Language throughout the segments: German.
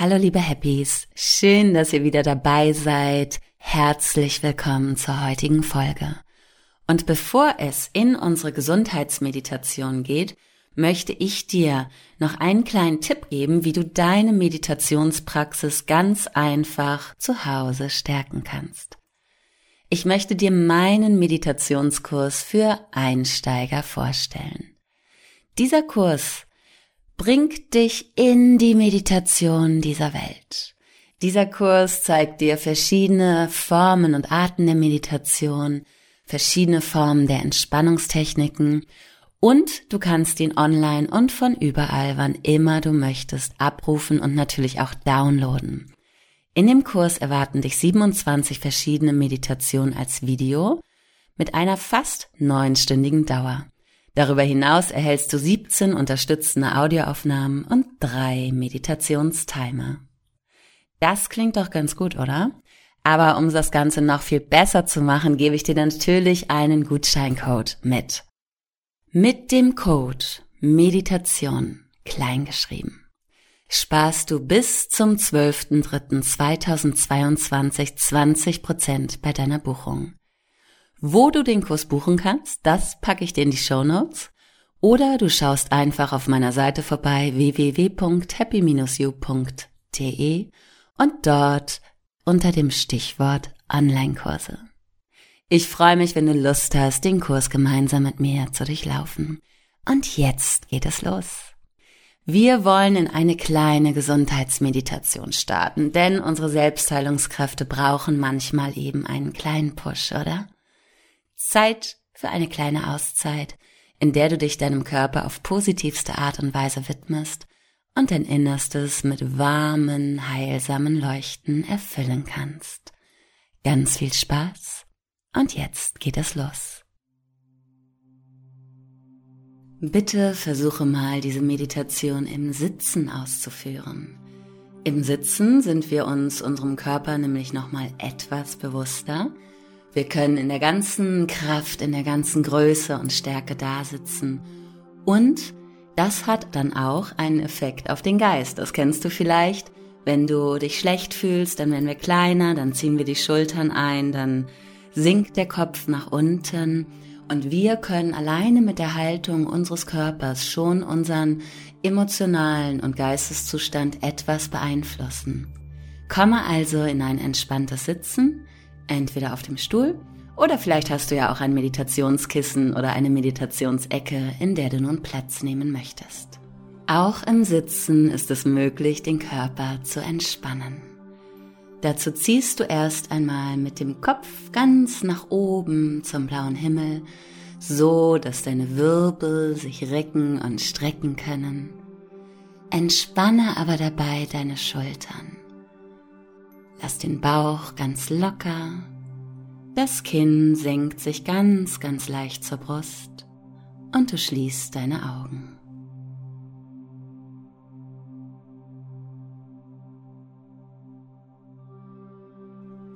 Hallo liebe Happies, schön, dass ihr wieder dabei seid. Herzlich willkommen zur heutigen Folge. Und bevor es in unsere Gesundheitsmeditation geht, möchte ich dir noch einen kleinen Tipp geben, wie du deine Meditationspraxis ganz einfach zu Hause stärken kannst. Ich möchte dir meinen Meditationskurs für Einsteiger vorstellen. Dieser Kurs bringt dich in die Meditation dieser Welt. Dieser Kurs zeigt dir verschiedene Formen und Arten der Meditation, verschiedene Formen der Entspannungstechniken und du kannst ihn online und von überall, wann immer du möchtest, abrufen und natürlich auch downloaden. In dem Kurs erwarten dich 27 verschiedene Meditationen als Video mit einer fast neunstündigen Dauer. Darüber hinaus erhältst du 17 unterstützende Audioaufnahmen und drei Meditationstimer. Das klingt doch ganz gut, oder? Aber um das Ganze noch viel besser zu machen, gebe ich dir natürlich einen Gutscheincode mit. Mit dem Code Meditation kleingeschrieben sparst du bis zum 12.03.2022 20% bei deiner Buchung. Wo du den Kurs buchen kannst, das packe ich dir in die Show Notes. Oder du schaust einfach auf meiner Seite vorbei www.happy-you.de und dort unter dem Stichwort Online-Kurse. Ich freue mich, wenn du Lust hast, den Kurs gemeinsam mit mir zu durchlaufen. Und jetzt geht es los. Wir wollen in eine kleine Gesundheitsmeditation starten, denn unsere Selbstheilungskräfte brauchen manchmal eben einen kleinen Push, oder? Zeit für eine kleine Auszeit, in der du dich deinem Körper auf positivste Art und Weise widmest und dein Innerstes mit warmen, heilsamen Leuchten erfüllen kannst. Ganz viel Spaß und jetzt geht es los. Bitte versuche mal diese Meditation im Sitzen auszuführen. Im Sitzen sind wir uns unserem Körper nämlich nochmal etwas bewusster wir können in der ganzen Kraft, in der ganzen Größe und Stärke da sitzen. Und das hat dann auch einen Effekt auf den Geist. Das kennst du vielleicht. Wenn du dich schlecht fühlst, dann werden wir kleiner, dann ziehen wir die Schultern ein, dann sinkt der Kopf nach unten. Und wir können alleine mit der Haltung unseres Körpers schon unseren emotionalen und Geisteszustand etwas beeinflussen. Komme also in ein entspanntes Sitzen, entweder auf dem Stuhl oder vielleicht hast du ja auch ein Meditationskissen oder eine Meditationsecke, in der du nun Platz nehmen möchtest. Auch im Sitzen ist es möglich, den Körper zu entspannen. Dazu ziehst du erst einmal mit dem Kopf ganz nach oben zum blauen Himmel, so dass deine Wirbel sich recken und strecken können. Entspanne aber dabei deine Schultern. Lass den Bauch ganz locker. Das Kinn senkt sich ganz, ganz leicht zur Brust und du schließt deine Augen.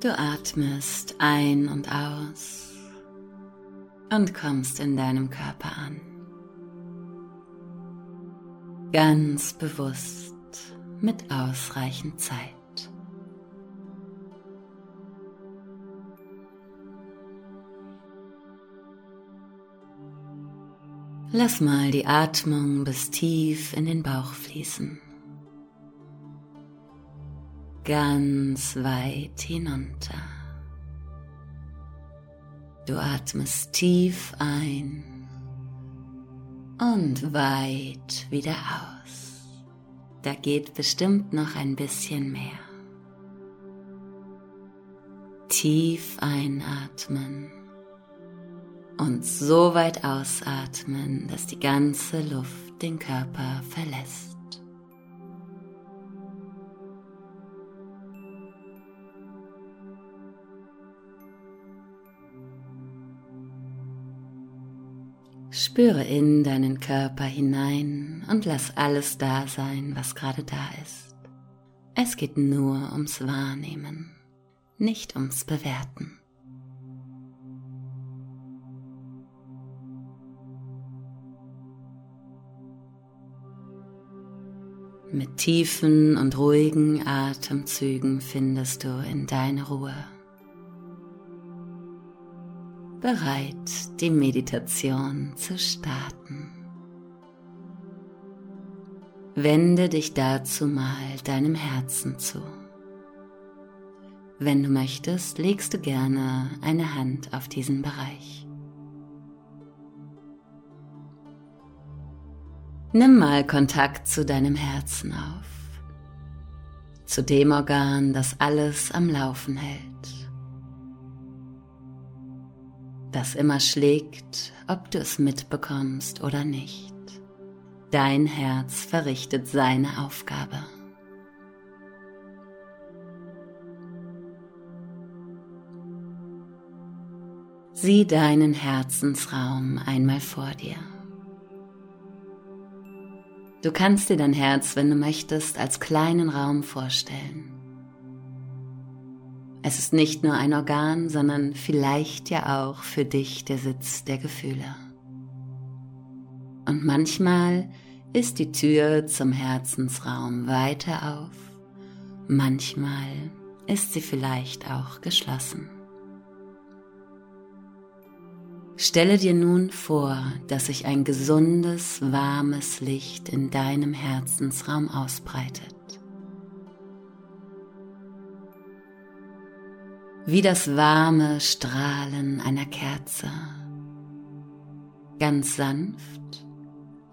Du atmest ein und aus und kommst in deinem Körper an. Ganz bewusst mit ausreichend Zeit. Lass mal die Atmung bis tief in den Bauch fließen. Ganz weit hinunter. Du atmest tief ein und weit wieder aus. Da geht bestimmt noch ein bisschen mehr. Tief einatmen und so weit ausatmen, dass die ganze Luft den Körper verlässt. Spüre in deinen Körper hinein und lass alles da sein, was gerade da ist. Es geht nur ums Wahrnehmen, nicht ums Bewerten. Mit tiefen und ruhigen Atemzügen findest du in deine Ruhe. Bereit, die Meditation zu starten. Wende dich dazu mal deinem Herzen zu. Wenn du möchtest, legst du gerne eine Hand auf diesen Bereich. Nimm mal Kontakt zu deinem Herzen auf, zu dem Organ, das alles am Laufen hält, das immer schlägt, ob du es mitbekommst oder nicht. Dein Herz verrichtet seine Aufgabe. Sieh deinen Herzensraum einmal vor dir. Du kannst dir dein Herz, wenn du möchtest, als kleinen Raum vorstellen. Es ist nicht nur ein Organ, sondern vielleicht ja auch für dich der Sitz der Gefühle. Und manchmal ist die Tür zum Herzensraum weiter auf, manchmal ist sie vielleicht auch geschlossen. Stelle dir nun vor, dass sich ein gesundes, warmes Licht in deinem Herzensraum ausbreitet. Wie das warme Strahlen einer Kerze. Ganz sanft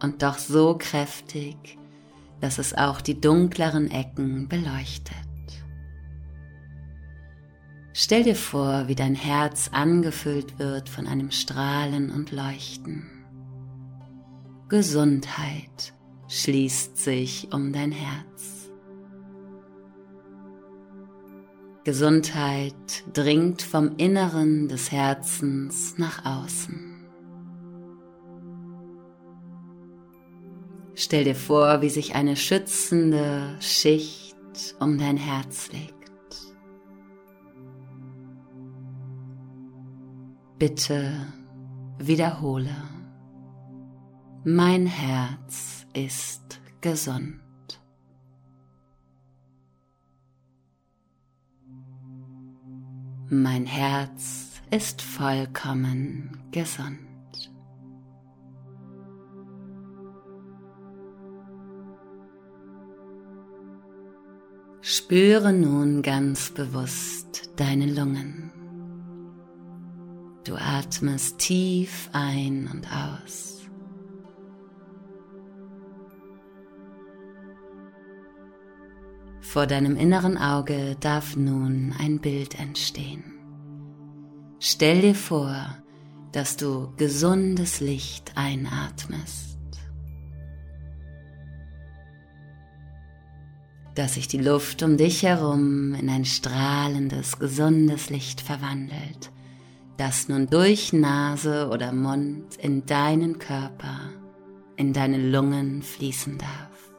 und doch so kräftig, dass es auch die dunkleren Ecken beleuchtet. Stell dir vor, wie dein Herz angefüllt wird von einem Strahlen und Leuchten. Gesundheit schließt sich um dein Herz. Gesundheit dringt vom Inneren des Herzens nach außen. Stell dir vor, wie sich eine schützende Schicht um dein Herz legt. Bitte wiederhole. Mein Herz ist gesund. Mein Herz ist vollkommen gesund. Spüre nun ganz bewusst deine Lungen. Du atmest tief ein und aus. Vor deinem inneren Auge darf nun ein Bild entstehen. Stell dir vor, dass du gesundes Licht einatmest, dass sich die Luft um dich herum in ein strahlendes, gesundes Licht verwandelt das nun durch Nase oder Mund in deinen Körper, in deine Lungen fließen darf.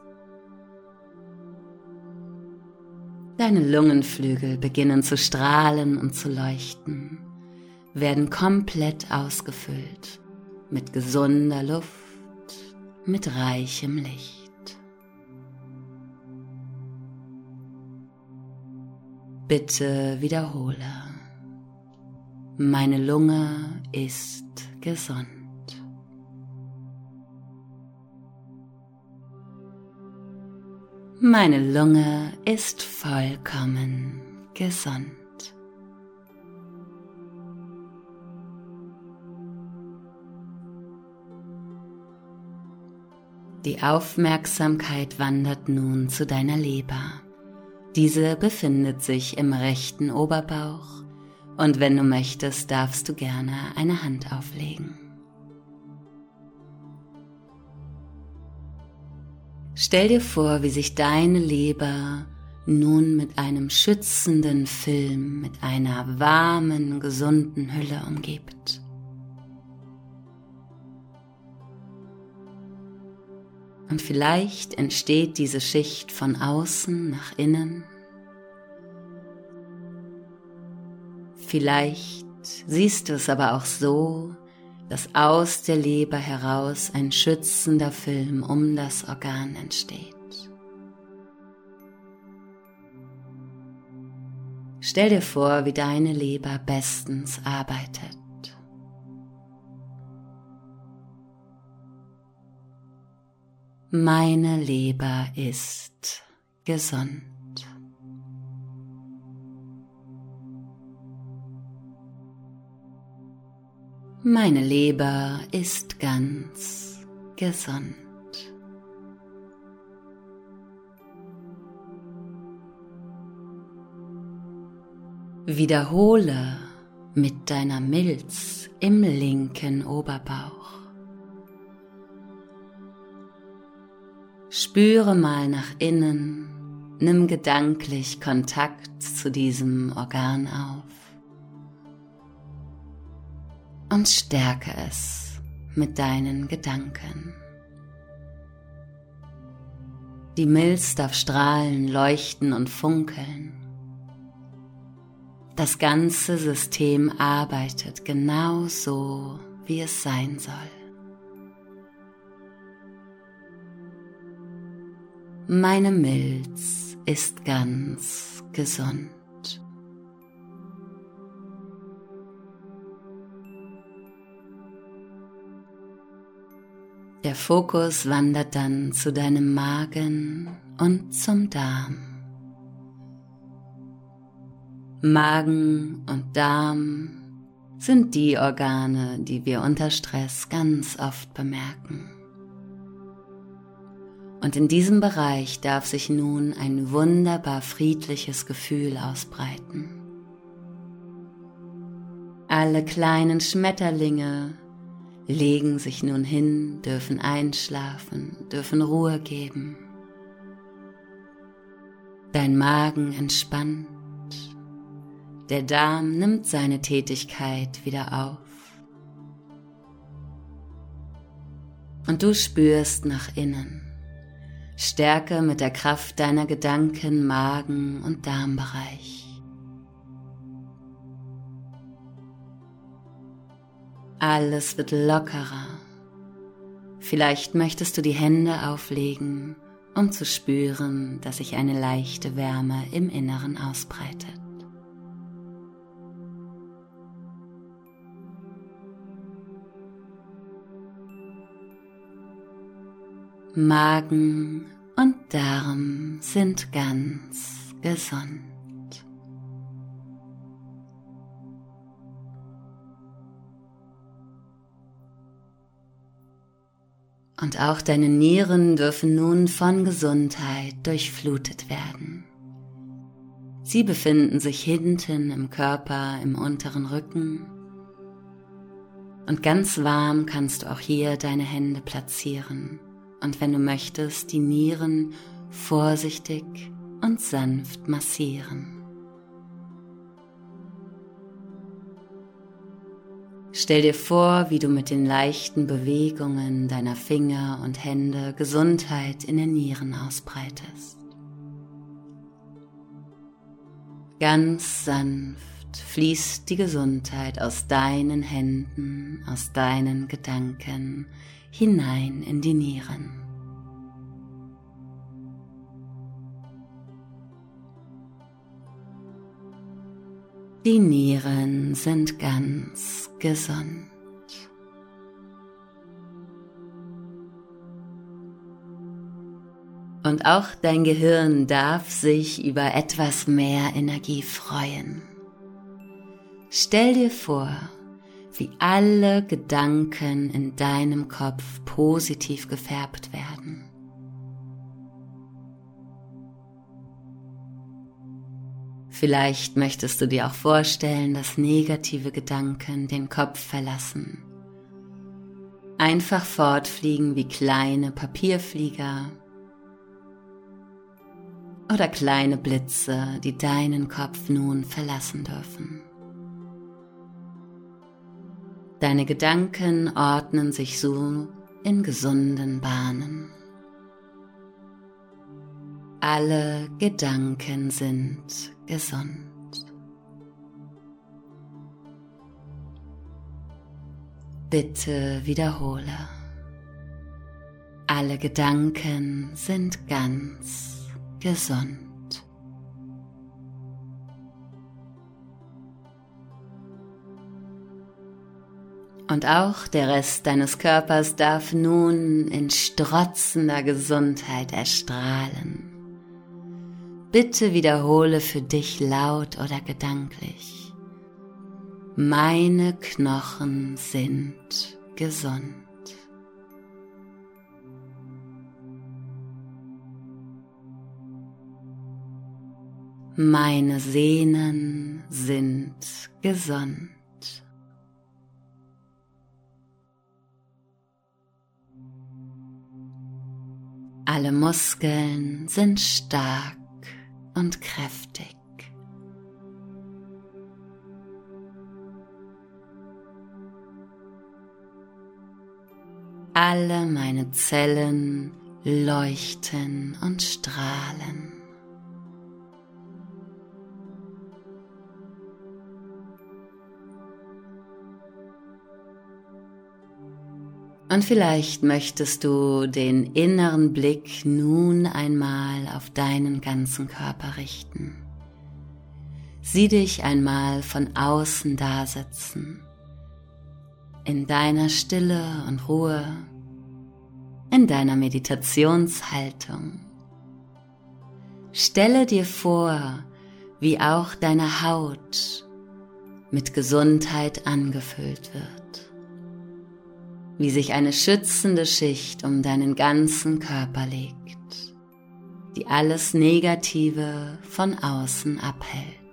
Deine Lungenflügel beginnen zu strahlen und zu leuchten, werden komplett ausgefüllt mit gesunder Luft, mit reichem Licht. Bitte wiederhole. Meine Lunge ist gesund. Meine Lunge ist vollkommen gesund. Die Aufmerksamkeit wandert nun zu deiner Leber. Diese befindet sich im rechten Oberbauch und wenn du möchtest, darfst du gerne eine Hand auflegen. Stell dir vor, wie sich deine Leber nun mit einem schützenden Film, mit einer warmen, gesunden Hülle umgibt. Und vielleicht entsteht diese Schicht von außen nach innen Vielleicht siehst du es aber auch so, dass aus der Leber heraus ein schützender Film um das Organ entsteht. Stell dir vor, wie deine Leber bestens arbeitet. Meine Leber ist gesund. Meine Leber ist ganz gesund. Wiederhole mit deiner Milz im linken Oberbauch. Spüre mal nach innen, nimm gedanklich Kontakt zu diesem Organ auf und stärke es mit deinen Gedanken. Die Milz darf strahlen, leuchten und funkeln. Das ganze System arbeitet genau so, wie es sein soll. Meine Milz ist ganz gesund. Der Fokus wandert dann zu deinem Magen und zum Darm. Magen und Darm sind die Organe, die wir unter Stress ganz oft bemerken. Und in diesem Bereich darf sich nun ein wunderbar friedliches Gefühl ausbreiten. Alle kleinen Schmetterlinge legen sich nun hin, dürfen einschlafen, dürfen Ruhe geben. Dein Magen entspannt, der Darm nimmt seine Tätigkeit wieder auf. Und du spürst nach innen. Stärke mit der Kraft deiner Gedanken, Magen und Darmbereich. Alles wird lockerer. Vielleicht möchtest du die Hände auflegen, um zu spüren, dass sich eine leichte Wärme im Inneren ausbreitet. Magen und Darm sind ganz gesund. Und auch deine Nieren dürfen nun von Gesundheit durchflutet werden. Sie befinden sich hinten im Körper, im unteren Rücken. Und ganz warm kannst du auch hier deine Hände platzieren. Und wenn du möchtest, die Nieren vorsichtig und sanft massieren. Stell dir vor, wie du mit den leichten Bewegungen deiner Finger und Hände Gesundheit in den Nieren ausbreitest. Ganz sanft fließt die Gesundheit aus deinen Händen, aus deinen Gedanken hinein in die Nieren. Die Nieren sind ganz gesund. Und auch dein Gehirn darf sich über etwas mehr Energie freuen. Stell dir vor, wie alle Gedanken in deinem Kopf positiv gefärbt werden. Vielleicht möchtest du dir auch vorstellen, dass negative Gedanken den Kopf verlassen. Einfach fortfliegen wie kleine Papierflieger oder kleine Blitze, die deinen Kopf nun verlassen dürfen. Deine Gedanken ordnen sich so in gesunden Bahnen. Alle Gedanken sind gesund. Bitte wiederhole. Alle Gedanken sind ganz gesund. Und auch der Rest deines Körpers darf nun in strotzender Gesundheit erstrahlen. Bitte wiederhole für dich laut oder gedanklich. Meine Knochen sind gesund. Meine Sehnen sind gesund. Alle Muskeln sind stark und kräftig. Alle meine Zellen leuchten und strahlen. Und vielleicht möchtest du den inneren Blick nun einmal auf deinen ganzen Körper richten. Sieh dich einmal von außen dasitzen, in deiner Stille und Ruhe, in deiner Meditationshaltung. Stelle dir vor, wie auch deine Haut mit Gesundheit angefüllt wird wie sich eine schützende Schicht um deinen ganzen Körper legt, die alles Negative von außen abhält.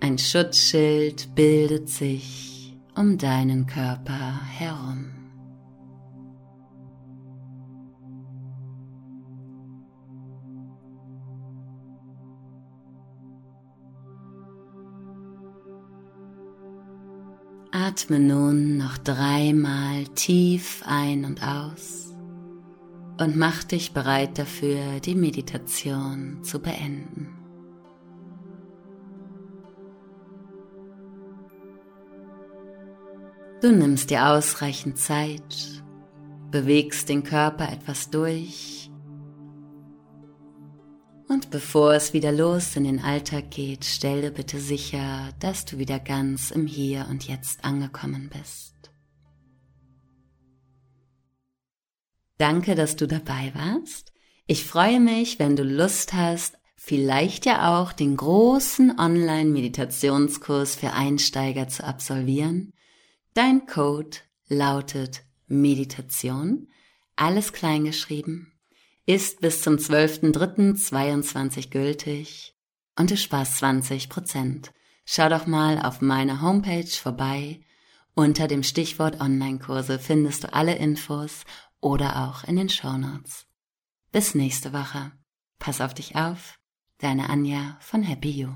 Ein Schutzschild bildet sich um deinen Körper herum. Atme nun noch dreimal tief ein und aus und mach dich bereit dafür, die Meditation zu beenden. Du nimmst dir ausreichend Zeit, bewegst den Körper etwas durch und bevor es wieder los in den Alltag geht, stell dir bitte sicher, dass du wieder ganz im Hier und Jetzt angekommen bist. Danke, dass du dabei warst. Ich freue mich, wenn du Lust hast, vielleicht ja auch den großen Online-Meditationskurs für Einsteiger zu absolvieren. Dein Code lautet Meditation, alles kleingeschrieben ist bis zum 12.03.22 gültig und du sparst 20 Prozent. Schau doch mal auf meiner Homepage vorbei. Unter dem Stichwort Online-Kurse findest du alle Infos oder auch in den Show Notes. Bis nächste Woche. Pass auf dich auf. Deine Anja von Happy You.